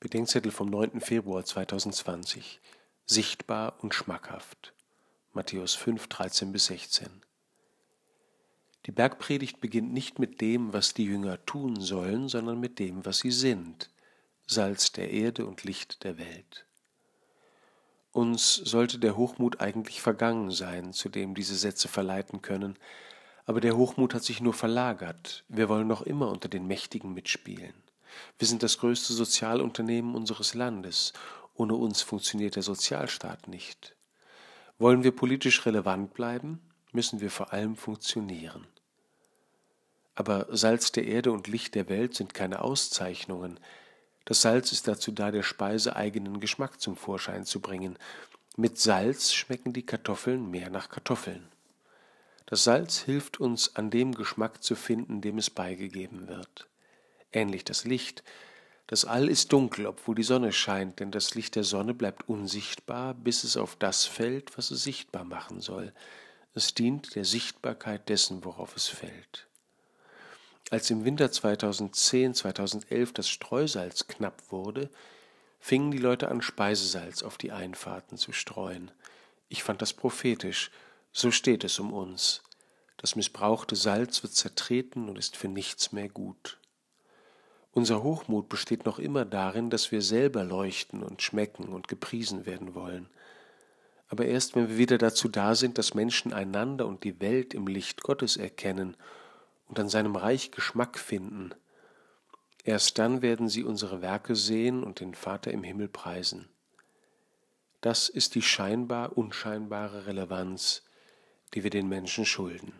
Bedenkzettel vom 9. Februar 2020. Sichtbar und schmackhaft. Matthäus 5, 13 bis 16. Die Bergpredigt beginnt nicht mit dem, was die Jünger tun sollen, sondern mit dem, was sie sind. Salz der Erde und Licht der Welt. Uns sollte der Hochmut eigentlich vergangen sein, zu dem diese Sätze verleiten können, aber der Hochmut hat sich nur verlagert. Wir wollen noch immer unter den Mächtigen mitspielen. Wir sind das größte Sozialunternehmen unseres Landes. Ohne uns funktioniert der Sozialstaat nicht. Wollen wir politisch relevant bleiben, müssen wir vor allem funktionieren. Aber Salz der Erde und Licht der Welt sind keine Auszeichnungen. Das Salz ist dazu da, der Speise eigenen Geschmack zum Vorschein zu bringen. Mit Salz schmecken die Kartoffeln mehr nach Kartoffeln. Das Salz hilft uns, an dem Geschmack zu finden, dem es beigegeben wird ähnlich das Licht. Das All ist dunkel, obwohl die Sonne scheint, denn das Licht der Sonne bleibt unsichtbar, bis es auf das fällt, was es sichtbar machen soll. Es dient der Sichtbarkeit dessen, worauf es fällt. Als im Winter 2010, 2011 das Streusalz knapp wurde, fingen die Leute an, Speisesalz auf die Einfahrten zu streuen. Ich fand das prophetisch. So steht es um uns. Das missbrauchte Salz wird zertreten und ist für nichts mehr gut. Unser Hochmut besteht noch immer darin, dass wir selber leuchten und schmecken und gepriesen werden wollen. Aber erst wenn wir wieder dazu da sind, dass Menschen einander und die Welt im Licht Gottes erkennen und an seinem Reich Geschmack finden, erst dann werden sie unsere Werke sehen und den Vater im Himmel preisen. Das ist die scheinbar unscheinbare Relevanz, die wir den Menschen schulden.